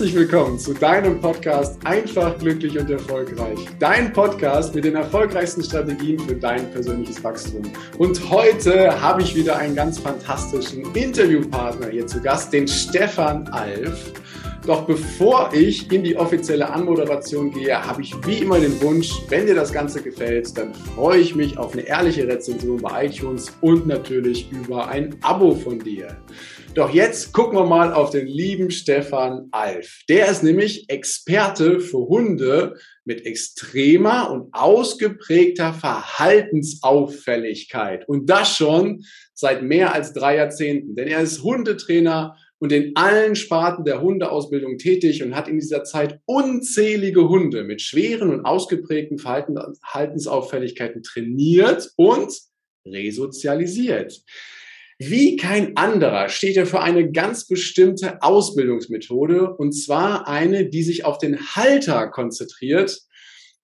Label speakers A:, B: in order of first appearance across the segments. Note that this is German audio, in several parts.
A: Herzlich willkommen zu deinem Podcast Einfach, glücklich und erfolgreich. Dein Podcast mit den erfolgreichsten Strategien für dein persönliches Wachstum. Und heute habe ich wieder einen ganz fantastischen Interviewpartner hier zu Gast, den Stefan Alf. Doch bevor ich in die offizielle Anmoderation gehe, habe ich wie immer den Wunsch, wenn dir das Ganze gefällt, dann freue ich mich auf eine ehrliche Rezension bei iTunes und natürlich über ein Abo von dir. Doch jetzt gucken wir mal auf den lieben Stefan Alf. Der ist nämlich Experte für Hunde mit extremer und ausgeprägter Verhaltensauffälligkeit. Und das schon seit mehr als drei Jahrzehnten. Denn er ist Hundetrainer und in allen Sparten der Hundeausbildung tätig und hat in dieser Zeit unzählige Hunde mit schweren und ausgeprägten Verhaltensauffälligkeiten trainiert und resozialisiert. Wie kein anderer steht er für eine ganz bestimmte Ausbildungsmethode und zwar eine, die sich auf den Halter konzentriert.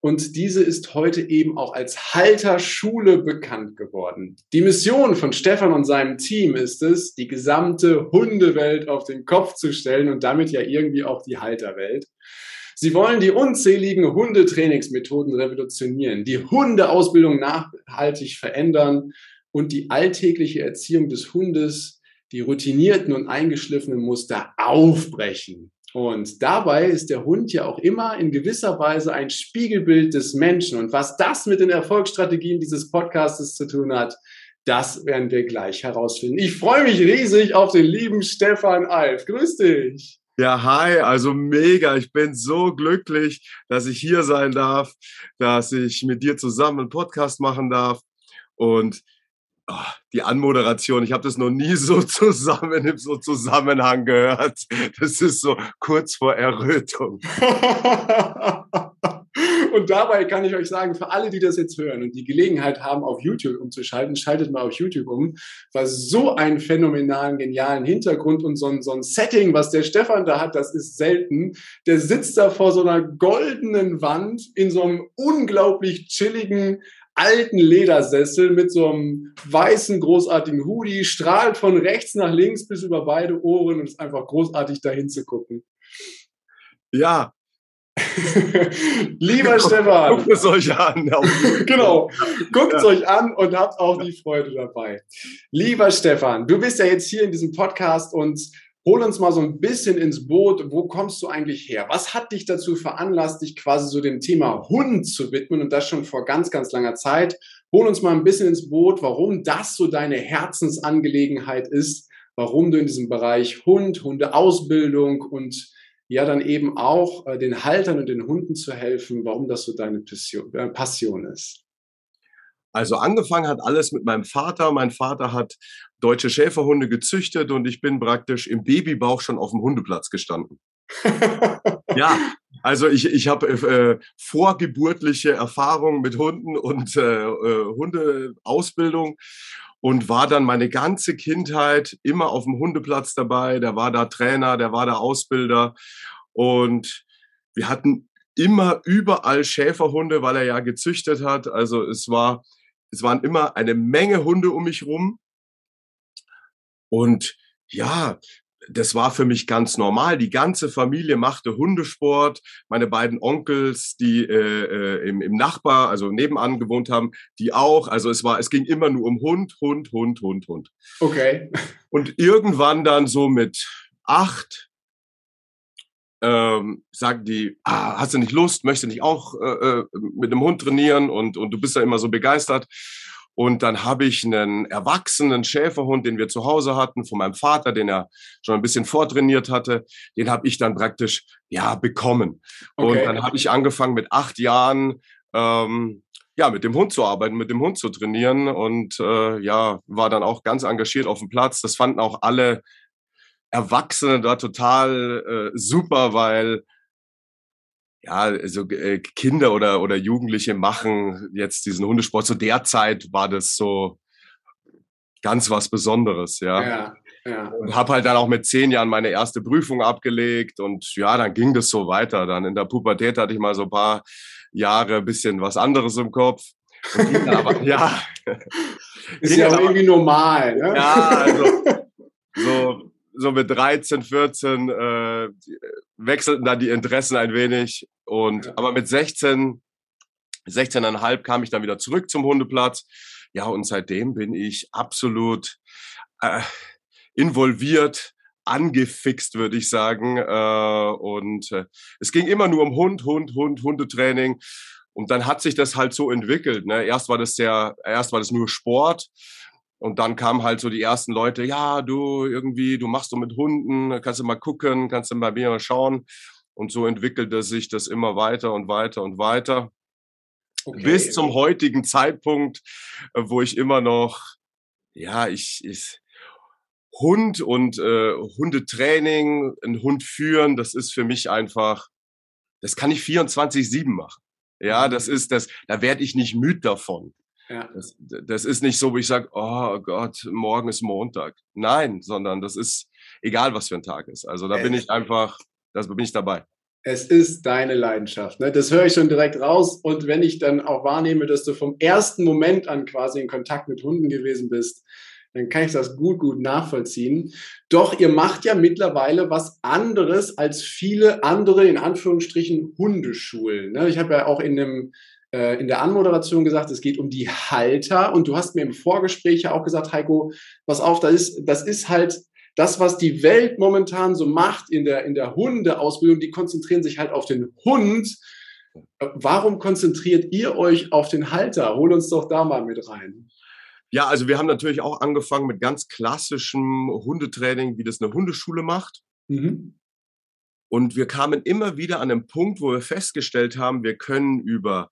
A: Und diese ist heute eben auch als Halterschule bekannt geworden. Die Mission von Stefan und seinem Team ist es, die gesamte Hundewelt auf den Kopf zu stellen und damit ja irgendwie auch die Halterwelt. Sie wollen die unzähligen Hundetrainingsmethoden revolutionieren, die Hundeausbildung nachhaltig verändern und die alltägliche Erziehung des Hundes, die routinierten und eingeschliffenen Muster aufbrechen. Und dabei ist der Hund ja auch immer in gewisser Weise ein Spiegelbild des Menschen. Und was das mit den Erfolgsstrategien dieses Podcasts zu tun hat, das werden wir gleich herausfinden. Ich freue mich riesig auf den lieben Stefan Alf. Grüß dich.
B: Ja, hi, also mega. Ich bin so glücklich, dass ich hier sein darf, dass ich mit dir zusammen einen Podcast machen darf. Und die Anmoderation, ich habe das noch nie so zusammen im so Zusammenhang gehört. Das ist so kurz vor Errötung.
A: und dabei kann ich euch sagen, für alle, die das jetzt hören und die Gelegenheit haben, auf YouTube umzuschalten, schaltet mal auf YouTube um, weil so einen phänomenalen, genialen Hintergrund und so ein, so ein Setting, was der Stefan da hat, das ist selten. Der sitzt da vor so einer goldenen Wand in so einem unglaublich chilligen, alten Ledersessel mit so einem weißen, großartigen Hoodie, strahlt von rechts nach links bis über beide Ohren und ist einfach großartig dahin zu gucken.
B: Ja.
A: Lieber Stefan.
B: Guckt es euch an.
A: genau. Guckt es ja. euch an und habt auch die Freude dabei. Lieber Stefan, du bist ja jetzt hier in diesem Podcast und Hol uns mal so ein bisschen ins Boot. Wo kommst du eigentlich her? Was hat dich dazu veranlasst, dich quasi so dem Thema Hund zu widmen und das schon vor ganz, ganz langer Zeit? Hol uns mal ein bisschen ins Boot, warum das so deine Herzensangelegenheit ist, warum du in diesem Bereich Hund, Hundeausbildung und ja dann eben auch äh, den Haltern und den Hunden zu helfen, warum das so deine äh, Passion ist.
B: Also angefangen hat alles mit meinem Vater. Mein Vater hat deutsche Schäferhunde gezüchtet und ich bin praktisch im Babybauch schon auf dem Hundeplatz gestanden. ja, also ich, ich habe äh, vorgeburtliche Erfahrungen mit Hunden und äh, äh, Hundeausbildung und war dann meine ganze Kindheit immer auf dem Hundeplatz dabei. Der war da Trainer, der war da Ausbilder und wir hatten immer überall Schäferhunde, weil er ja gezüchtet hat. Also es war es waren immer eine Menge Hunde um mich rum. Und ja, das war für mich ganz normal. Die ganze Familie machte Hundesport. Meine beiden Onkels, die äh, äh, im, im Nachbar, also nebenan gewohnt haben, die auch. Also es war, es ging immer nur um Hund, Hund, Hund, Hund, Hund.
A: Okay.
B: Und irgendwann dann so mit acht ähm, sagen die, ah, hast du nicht Lust, möchtest du nicht auch äh, äh, mit einem Hund trainieren und, und du bist ja immer so begeistert. Und dann habe ich einen erwachsenen Schäferhund, den wir zu Hause hatten, von meinem Vater, den er schon ein bisschen vortrainiert hatte. Den habe ich dann praktisch ja bekommen. Okay. Und dann habe ich angefangen mit acht Jahren ähm, ja mit dem Hund zu arbeiten, mit dem Hund zu trainieren und äh, ja war dann auch ganz engagiert auf dem Platz. Das fanden auch alle Erwachsene da total äh, super, weil ja, also äh, Kinder oder, oder Jugendliche machen jetzt diesen Hundesport. Zu der Zeit war das so ganz was Besonderes, ja. ja, ja. Und habe halt dann auch mit zehn Jahren meine erste Prüfung abgelegt und ja, dann ging das so weiter. Dann in der Pubertät hatte ich mal so ein paar Jahre ein bisschen was anderes im Kopf.
A: aber, ja. Ist ja auch irgendwie normal, ne?
B: Ja, also so so mit 13, 14 äh, wechselten dann die Interessen ein wenig. Und, ja. aber mit 16, 16,5 kam ich dann wieder zurück zum Hundeplatz. Ja, und seitdem bin ich absolut äh, involviert, angefixt, würde ich sagen. Äh, und äh, es ging immer nur um Hund, Hund, Hund, Hundetraining. Und dann hat sich das halt so entwickelt. Ne? Erst war das sehr, erst war das nur Sport. Und dann kamen halt so die ersten Leute, ja, du irgendwie, du machst so mit Hunden, kannst du mal gucken, kannst du mal mir mal schauen. Und so entwickelte sich das immer weiter und weiter und weiter. Okay. Bis zum heutigen Zeitpunkt, äh, wo ich immer noch, ja, ich, ich Hund und äh, Hundetraining, einen Hund führen, das ist für mich einfach, das kann ich 24-7 machen. Ja, mhm. das ist das, da werde ich nicht müde davon. Ja. Das, das ist nicht so, wo ich sage, oh Gott, morgen ist Montag. Nein, sondern das ist egal, was für ein Tag ist. Also da bin ich einfach, da bin ich dabei.
A: Es ist deine Leidenschaft. Ne? Das höre ich schon direkt raus. Und wenn ich dann auch wahrnehme, dass du vom ersten Moment an quasi in Kontakt mit Hunden gewesen bist, dann kann ich das gut, gut nachvollziehen. Doch ihr macht ja mittlerweile was anderes als viele andere, in Anführungsstrichen, Hundeschulen. Ne? Ich habe ja auch in, dem, äh, in der Anmoderation gesagt, es geht um die Halter. Und du hast mir im Vorgespräch ja auch gesagt, Heiko, pass auf, das ist, das ist halt das, was die Welt momentan so macht in der, in der Hundeausbildung, die konzentrieren sich halt auf den Hund. Warum konzentriert ihr euch auf den Halter? Hol uns doch da mal mit rein.
B: Ja, also wir haben natürlich auch angefangen mit ganz klassischem Hundetraining, wie das eine Hundeschule macht. Mhm. Und wir kamen immer wieder an den Punkt, wo wir festgestellt haben, wir können über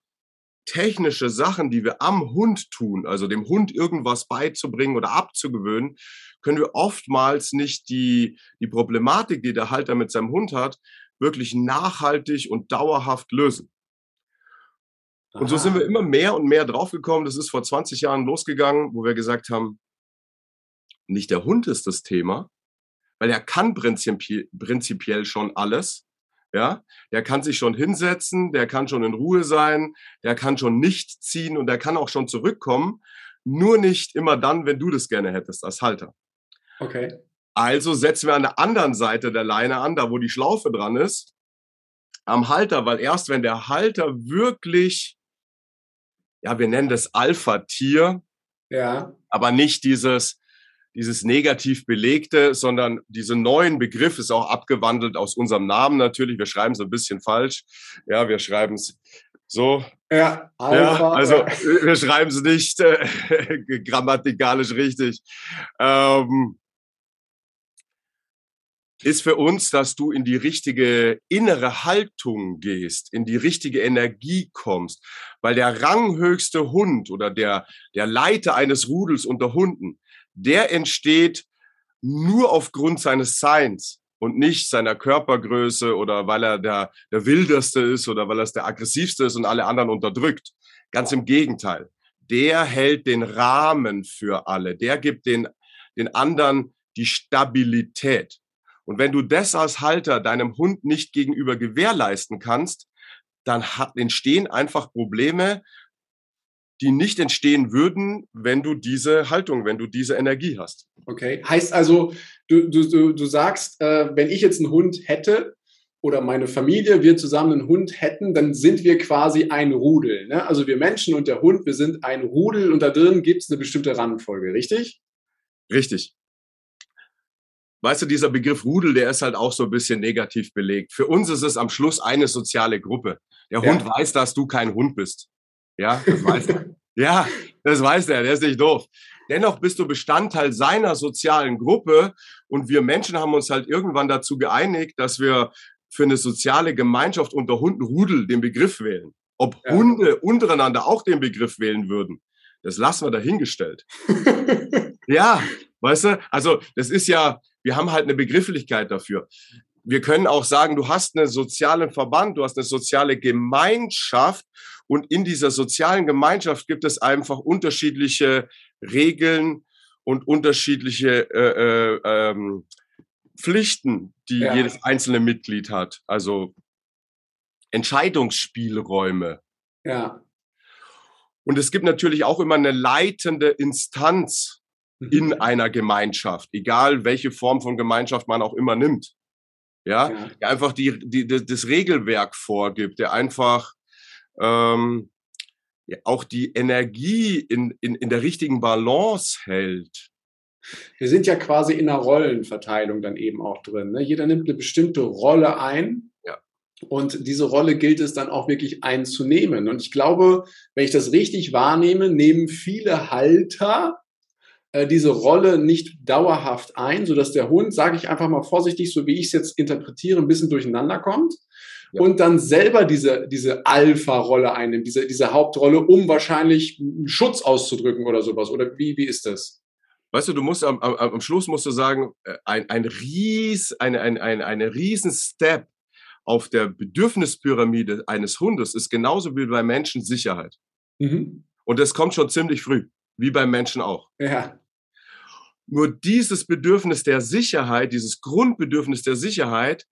B: technische Sachen, die wir am Hund tun, also dem Hund irgendwas beizubringen oder abzugewöhnen, können wir oftmals nicht die, die Problematik, die der Halter mit seinem Hund hat, wirklich nachhaltig und dauerhaft lösen. Und so sind wir immer mehr und mehr draufgekommen. Das ist vor 20 Jahren losgegangen, wo wir gesagt haben, nicht der Hund ist das Thema, weil er kann prinzipiell schon alles. Ja, der kann sich schon hinsetzen, der kann schon in Ruhe sein, der kann schon nicht ziehen und der kann auch schon zurückkommen. Nur nicht immer dann, wenn du das gerne hättest als Halter.
A: Okay.
B: Also setzen wir an der anderen Seite der Leine an, da wo die Schlaufe dran ist, am Halter, weil erst wenn der Halter wirklich ja, wir nennen das Alpha-Tier.
A: Ja.
B: Aber nicht dieses, dieses negativ belegte, sondern diese neuen Begriff ist auch abgewandelt aus unserem Namen natürlich. Wir schreiben es ein bisschen falsch. Ja, wir schreiben es so.
A: Ja,
B: ja also wir schreiben es nicht äh, grammatikalisch richtig. Ähm, ist für uns, dass du in die richtige innere Haltung gehst, in die richtige Energie kommst, weil der ranghöchste Hund oder der, der Leiter eines Rudels unter Hunden, der entsteht nur aufgrund seines Seins und nicht seiner Körpergröße oder weil er der, der wildeste ist oder weil er der aggressivste ist und alle anderen unterdrückt. Ganz im Gegenteil. Der hält den Rahmen für alle. Der gibt den, den anderen die Stabilität. Und wenn du das als Halter deinem Hund nicht gegenüber gewährleisten kannst, dann hat, entstehen einfach Probleme, die nicht entstehen würden, wenn du diese Haltung, wenn du diese Energie hast.
A: Okay, heißt also, du, du, du sagst, äh, wenn ich jetzt einen Hund hätte oder meine Familie, wir zusammen einen Hund hätten, dann sind wir quasi ein Rudel. Ne? Also wir Menschen und der Hund, wir sind ein Rudel und da drin gibt es eine bestimmte Randfolge, richtig?
B: Richtig weißt du, dieser Begriff Rudel, der ist halt auch so ein bisschen negativ belegt. Für uns ist es am Schluss eine soziale Gruppe. Der ja. Hund weiß, dass du kein Hund bist. Ja, das weiß er. Ja, das weiß er, der ist nicht doof. Dennoch bist du Bestandteil seiner sozialen Gruppe und wir Menschen haben uns halt irgendwann dazu geeinigt, dass wir für eine soziale Gemeinschaft unter Hunden Rudel den Begriff wählen. Ob ja. Hunde untereinander auch den Begriff wählen würden, das lassen wir dahingestellt. ja, weißt du, also das ist ja, wir haben halt eine Begrifflichkeit dafür. Wir können auch sagen, du hast einen sozialen Verband, du hast eine soziale Gemeinschaft und in dieser sozialen Gemeinschaft gibt es einfach unterschiedliche Regeln und unterschiedliche äh, äh, ähm, Pflichten, die ja. jedes einzelne Mitglied hat. Also Entscheidungsspielräume.
A: Ja.
B: Und es gibt natürlich auch immer eine leitende Instanz in mhm. einer Gemeinschaft, egal welche Form von Gemeinschaft man auch immer nimmt. Ja, ja. der einfach die, die, das Regelwerk vorgibt, der einfach ähm, ja, auch die Energie in, in, in der richtigen Balance hält.
A: Wir sind ja quasi in einer Rollenverteilung dann eben auch drin. Ne? Jeder nimmt eine bestimmte Rolle ein. Ja. Und diese Rolle gilt es dann auch wirklich einzunehmen. Und ich glaube, wenn ich das richtig wahrnehme, nehmen viele Halter äh, diese Rolle nicht dauerhaft ein, sodass der Hund, sage ich einfach mal vorsichtig, so wie ich es jetzt interpretiere, ein bisschen durcheinander kommt ja. und dann selber diese, diese Alpha-Rolle einnimmt, diese, diese Hauptrolle, um wahrscheinlich Schutz auszudrücken oder sowas. Oder wie, wie ist das?
B: Weißt du, du musst am, am, am Schluss musst du sagen, äh, ein, ein Ries, eine, ein, ein, eine riesen Step auf der Bedürfnispyramide eines Hundes ist genauso wie bei Menschen Sicherheit. Mhm. Und das kommt schon ziemlich früh, wie beim Menschen auch.
A: Ja.
B: Nur dieses Bedürfnis der Sicherheit, dieses Grundbedürfnis der Sicherheit,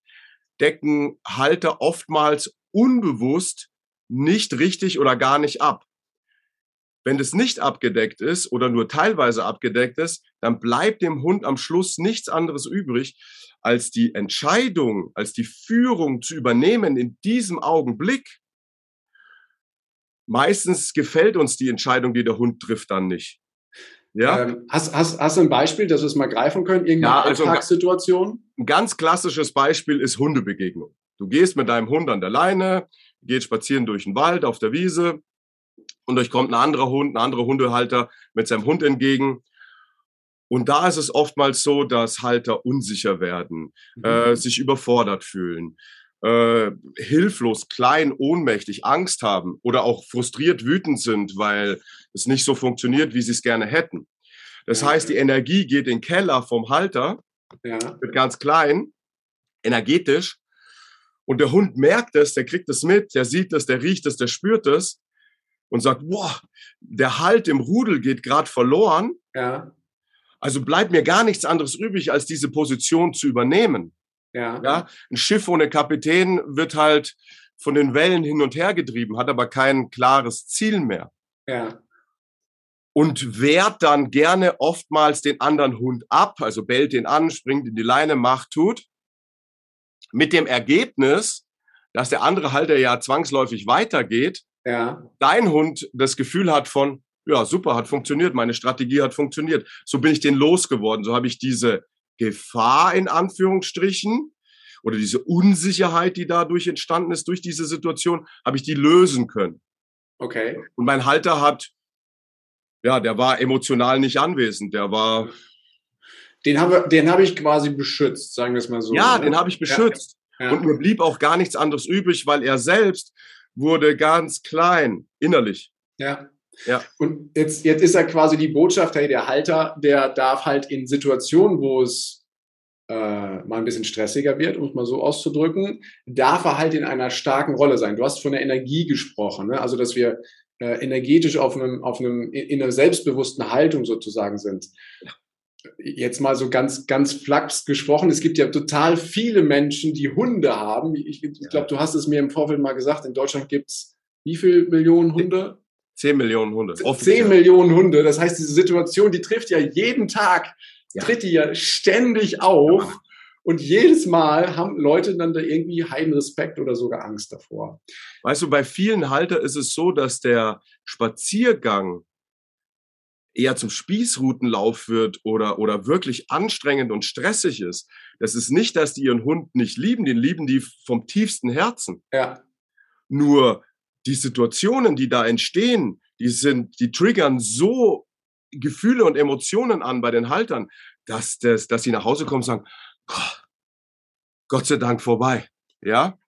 B: decken Halter oftmals unbewusst nicht richtig oder gar nicht ab. Wenn das nicht abgedeckt ist oder nur teilweise abgedeckt ist, dann bleibt dem Hund am Schluss nichts anderes übrig, als die Entscheidung, als die Führung zu übernehmen in diesem Augenblick. Meistens gefällt uns die Entscheidung, die der Hund trifft, dann nicht.
A: Ja. Ähm, hast, hast, hast du ein Beispiel, dass wir es mal greifen können? Irgendeine ja, also Alltagssituation?
B: Ein ganz klassisches Beispiel ist Hundebegegnung. Du gehst mit deinem Hund an der Leine, geht spazieren durch den Wald auf der Wiese und euch kommt ein anderer Hund, ein anderer Hundehalter mit seinem Hund entgegen. Und da ist es oftmals so, dass Halter unsicher werden, mhm. äh, sich überfordert fühlen, äh, hilflos, klein, ohnmächtig, Angst haben oder auch frustriert wütend sind, weil es nicht so funktioniert, wie sie es gerne hätten. Das ja. heißt, die Energie geht in den Keller vom Halter, ja. wird ganz klein, energetisch. Und der Hund merkt es, der kriegt es mit, der sieht es, der riecht es, der spürt es und sagt, boah, der Halt im Rudel geht gerade verloren.
A: Ja.
B: Also bleibt mir gar nichts anderes übrig, als diese Position zu übernehmen.
A: Ja.
B: ja. Ein Schiff ohne Kapitän wird halt von den Wellen hin und her getrieben, hat aber kein klares Ziel mehr.
A: Ja.
B: Und wehrt dann gerne oftmals den anderen Hund ab, also bellt den an, springt in die Leine, macht, tut. Mit dem Ergebnis, dass der andere Halter ja zwangsläufig weitergeht,
A: ja.
B: dein Hund das Gefühl hat von, ja, super, hat funktioniert, meine Strategie hat funktioniert. So bin ich den losgeworden. So habe ich diese Gefahr in Anführungsstrichen oder diese Unsicherheit, die dadurch entstanden ist, durch diese Situation, habe ich die lösen können.
A: Okay.
B: Und mein Halter hat, ja, der war emotional nicht anwesend. Der war.
A: Den habe, den habe ich quasi beschützt, sagen wir es mal so.
B: Ja, ne? den habe ich beschützt. Ja. Ja. Und mir blieb auch gar nichts anderes übrig, weil er selbst wurde ganz klein, innerlich.
A: Ja. Ja. Und jetzt, jetzt ist er quasi die Botschaft, hey, der Halter, der darf halt in Situationen, wo es äh, mal ein bisschen stressiger wird, um es mal so auszudrücken, darf er halt in einer starken Rolle sein. Du hast von der Energie gesprochen, ne? also dass wir äh, energetisch auf einem, auf einem, in einer selbstbewussten Haltung sozusagen sind. Jetzt mal so ganz, ganz flachs gesprochen. Es gibt ja total viele Menschen, die Hunde haben. Ich, ich glaube, du hast es mir im Vorfeld mal gesagt, in Deutschland gibt es wie viele Millionen Hunde?
B: 10 Millionen Hunde.
A: 10 Millionen Hunde. Das heißt, diese Situation, die trifft ja jeden Tag, ja. tritt die ja ständig auf. Ja. Und jedes Mal haben Leute dann da irgendwie heiden Respekt oder sogar Angst davor.
B: Weißt du, bei vielen Halter ist es so, dass der Spaziergang eher zum Spießrutenlauf wird oder, oder wirklich anstrengend und stressig ist. Das ist nicht, dass die ihren Hund nicht lieben, den lieben die vom tiefsten Herzen.
A: Ja.
B: Nur die Situationen, die da entstehen, die sind, die triggern so Gefühle und Emotionen an bei den Haltern, dass, das, dass sie nach Hause kommen und sagen, Gott sei Dank vorbei. Ja?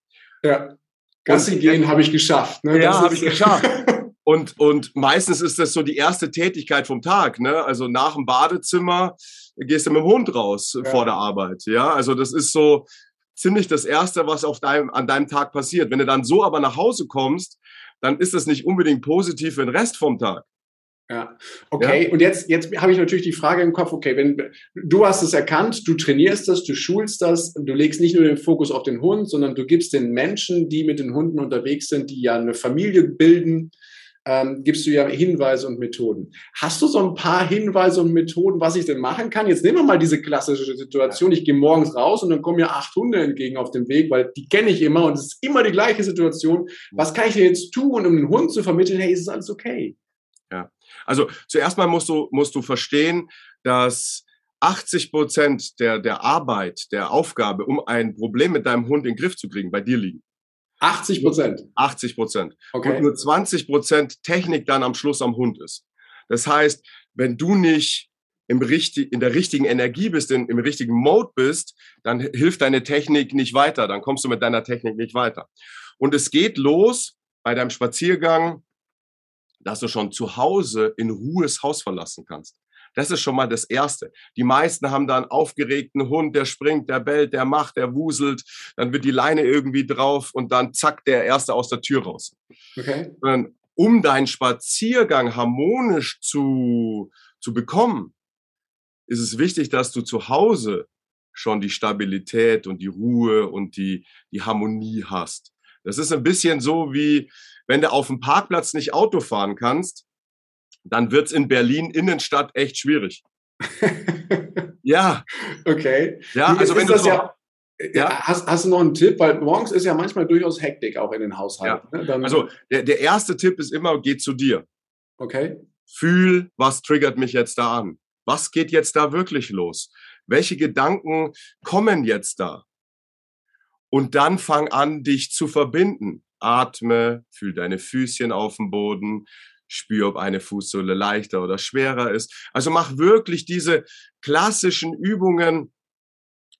A: Ja. Gassi gehen habe ich geschafft.
B: Ne? Ja, habe ich geschafft. Und, und meistens ist das so die erste Tätigkeit vom Tag. Ne? Also nach dem Badezimmer gehst du mit dem Hund raus ja. vor der Arbeit. Ja, also das ist so ziemlich das Erste, was auf deinem, an deinem Tag passiert. Wenn du dann so aber nach Hause kommst, dann ist das nicht unbedingt positiv für den Rest vom Tag.
A: Ja, okay. Ja? Und jetzt, jetzt habe ich natürlich die Frage im Kopf, okay, wenn du hast es erkannt, du trainierst das, du schulst das, du legst nicht nur den Fokus auf den Hund, sondern du gibst den Menschen, die mit den Hunden unterwegs sind, die ja eine Familie bilden, ähm, gibst du ja Hinweise und Methoden. Hast du so ein paar Hinweise und Methoden, was ich denn machen kann? Jetzt nehmen wir mal diese klassische Situation. Ich gehe morgens raus und dann kommen mir acht Hunde entgegen auf dem Weg, weil die kenne ich immer und es ist immer die gleiche Situation. Was kann ich denn jetzt tun, um den Hund zu vermitteln, hey, ist es alles okay?
B: Ja, also zuerst mal musst du, musst du verstehen, dass 80 Prozent der, der Arbeit, der Aufgabe, um ein Problem mit deinem Hund in den Griff zu kriegen, bei dir liegen.
A: 80 Prozent.
B: 80 Prozent. Okay. Und nur 20 Prozent Technik dann am Schluss am Hund ist. Das heißt, wenn du nicht im richtig, in der richtigen Energie bist, in, im richtigen Mode bist, dann hilft deine Technik nicht weiter. Dann kommst du mit deiner Technik nicht weiter. Und es geht los bei deinem Spaziergang, dass du schon zu Hause in Ruhe das Haus verlassen kannst. Das ist schon mal das Erste. Die meisten haben da einen aufgeregten Hund, der springt, der bellt, der macht, der wuselt, dann wird die Leine irgendwie drauf und dann zack, der Erste aus der Tür raus. Okay. Um deinen Spaziergang harmonisch zu, zu bekommen, ist es wichtig, dass du zu Hause schon die Stabilität und die Ruhe und die, die Harmonie hast. Das ist ein bisschen so wie, wenn du auf dem Parkplatz nicht Auto fahren kannst, dann wird's in Berlin Innenstadt echt schwierig. ja.
A: Okay.
B: Ja, also wenn du so,
A: ja, ja. Hast, hast du noch einen Tipp? Weil morgens ist ja manchmal durchaus Hektik auch in den Haushalten.
B: Ja. Ne? also der, der erste Tipp ist immer, geh zu dir.
A: Okay.
B: Fühl, was triggert mich jetzt da an? Was geht jetzt da wirklich los? Welche Gedanken kommen jetzt da? Und dann fang an, dich zu verbinden. Atme, fühl deine Füßchen auf dem Boden, spür, ob eine Fußsohle leichter oder schwerer ist. Also mach wirklich diese klassischen Übungen,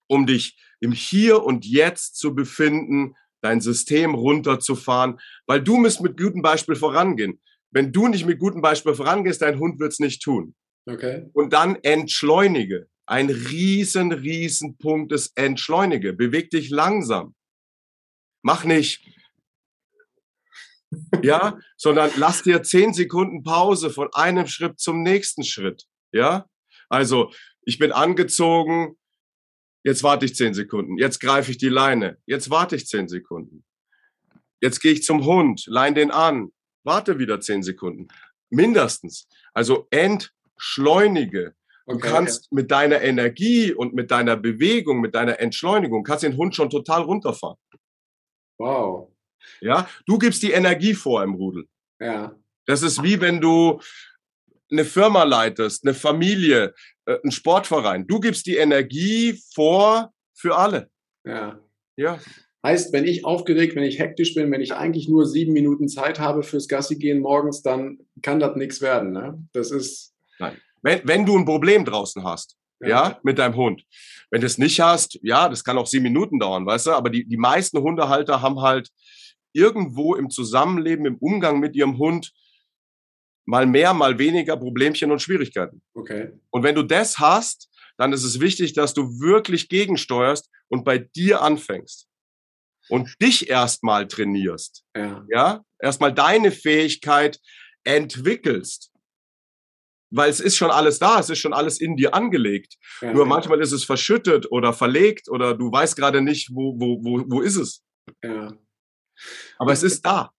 B: um dich im Hier und Jetzt zu befinden, dein System runterzufahren, weil du musst mit gutem Beispiel vorangehen. Wenn du nicht mit gutem Beispiel vorangehst, dein Hund wird es nicht tun.
A: Okay.
B: Und dann entschleunige. Ein riesen, riesen Punkt ist entschleunige. Beweg dich langsam. Mach nicht ja, sondern lass dir zehn Sekunden Pause von einem Schritt zum nächsten Schritt, ja. Also ich bin angezogen, jetzt warte ich zehn Sekunden, jetzt greife ich die Leine, jetzt warte ich zehn Sekunden, jetzt gehe ich zum Hund, leine den an, warte wieder zehn Sekunden, mindestens. Also entschleunige. Du okay, kannst ja. mit deiner Energie und mit deiner Bewegung, mit deiner Entschleunigung, kannst den Hund schon total runterfahren.
A: Wow.
B: Ja, du gibst die Energie vor im Rudel.
A: Ja.
B: Das ist wie wenn du eine Firma leitest, eine Familie, äh, einen Sportverein. Du gibst die Energie vor für alle.
A: Ja.
B: Ja.
A: Heißt, wenn ich aufgeregt, wenn ich hektisch bin, wenn ich eigentlich nur sieben Minuten Zeit habe fürs Gassi gehen morgens, dann kann das nichts werden. Ne? Das ist.
B: Nein. Wenn, wenn du ein Problem draußen hast, ja. ja. mit deinem Hund. Wenn du es nicht hast, ja, das kann auch sieben Minuten dauern, weißt du, aber die, die meisten Hundehalter haben halt irgendwo im Zusammenleben, im Umgang mit ihrem Hund mal mehr, mal weniger Problemchen und Schwierigkeiten.
A: Okay.
B: Und wenn du das hast, dann ist es wichtig, dass du wirklich gegensteuerst und bei dir anfängst und dich erstmal trainierst.
A: Ja.
B: ja? Erstmal deine Fähigkeit entwickelst. Weil es ist schon alles da, es ist schon alles in dir angelegt. Ja, Nur manchmal ist es verschüttet oder verlegt oder du weißt gerade nicht, wo, wo, wo, wo ist es.
A: Ja.
B: Aber es ist da.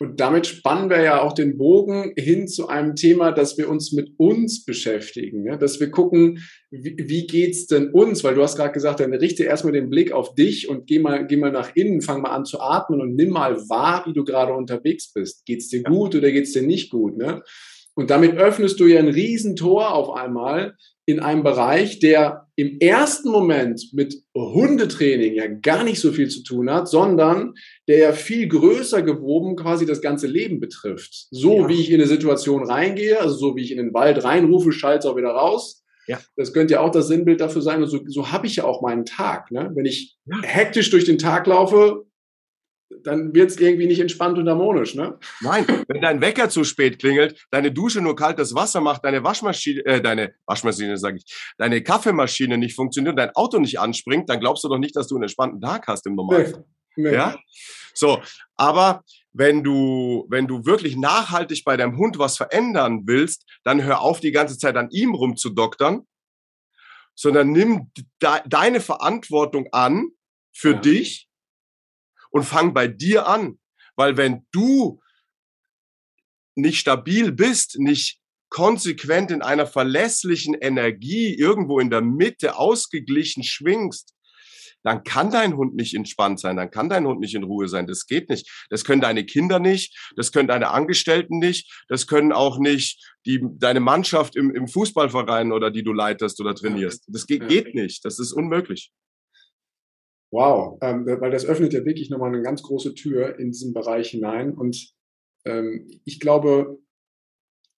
A: Und damit spannen wir ja auch den Bogen hin zu einem Thema, dass wir uns mit uns beschäftigen, ja? dass wir gucken, wie, wie geht's denn uns? Weil du hast gerade gesagt, dann richte erstmal den Blick auf dich und geh mal, geh mal nach innen, fang mal an zu atmen und nimm mal wahr, wie du gerade unterwegs bist. Geht's dir gut oder geht's dir nicht gut? Ne? Und damit öffnest du ja ein Riesentor auf einmal in einem Bereich, der im ersten Moment mit Hundetraining ja gar nicht so viel zu tun hat, sondern der ja viel größer gewoben quasi das ganze Leben betrifft. So ja. wie ich in eine Situation reingehe, also so wie ich in den Wald reinrufe, schalte es auch wieder raus.
B: Ja.
A: Das könnte ja auch das Sinnbild dafür sein. Und so, so habe ich ja auch meinen Tag. Ne? Wenn ich ja. hektisch durch den Tag laufe, dann wird es irgendwie nicht entspannt und harmonisch, ne?
B: Nein, wenn dein Wecker zu spät klingelt, deine Dusche nur kaltes Wasser macht, deine Waschmaschine, äh, deine Waschmaschine sage ich, deine Kaffeemaschine nicht funktioniert, dein Auto nicht anspringt, dann glaubst du doch nicht, dass du einen entspannten Tag hast im Normalfall. Nee, nee. Ja? So, aber wenn du, wenn du wirklich nachhaltig bei deinem Hund was verändern willst, dann hör auf, die ganze Zeit an ihm rumzudoktern, sondern nimm de deine Verantwortung an für ja. dich und fang bei dir an. Weil wenn du nicht stabil bist, nicht konsequent in einer verlässlichen Energie irgendwo in der Mitte ausgeglichen schwingst, dann kann dein Hund nicht entspannt sein, dann kann dein Hund nicht in Ruhe sein. Das geht nicht. Das können deine Kinder nicht, das können deine Angestellten nicht, das können auch nicht die, deine Mannschaft im, im Fußballverein oder die du leitest oder trainierst. Das geht, geht nicht. Das ist unmöglich.
A: Wow, ähm, weil das öffnet ja wirklich nochmal eine ganz große Tür in diesen Bereich hinein. Und ähm, ich glaube,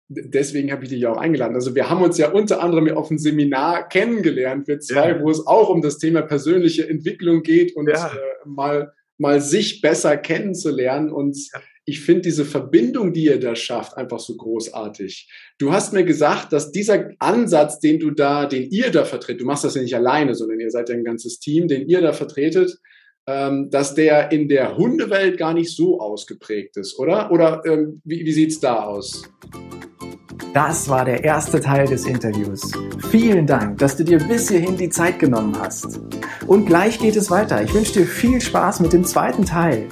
A: deswegen habe ich dich ja auch eingeladen. Also wir haben uns ja unter anderem auf einem Seminar kennengelernt, wir zwei, ja. wo es auch um das Thema persönliche Entwicklung geht und ja. äh, mal, mal sich besser kennenzulernen. Und ja. Ich finde diese Verbindung, die ihr da schafft, einfach so großartig. Du hast mir gesagt, dass dieser Ansatz, den du da, den ihr da vertretet, du machst das ja nicht alleine, sondern ihr seid ja ein ganzes Team, den ihr da vertretet, ähm, dass der in der Hundewelt gar nicht so ausgeprägt ist, oder? Oder ähm, wie, wie sieht's da aus?
C: Das war der erste Teil des Interviews. Vielen Dank, dass du dir bis hierhin die Zeit genommen hast. Und gleich geht es weiter. Ich wünsche dir viel Spaß mit dem zweiten Teil.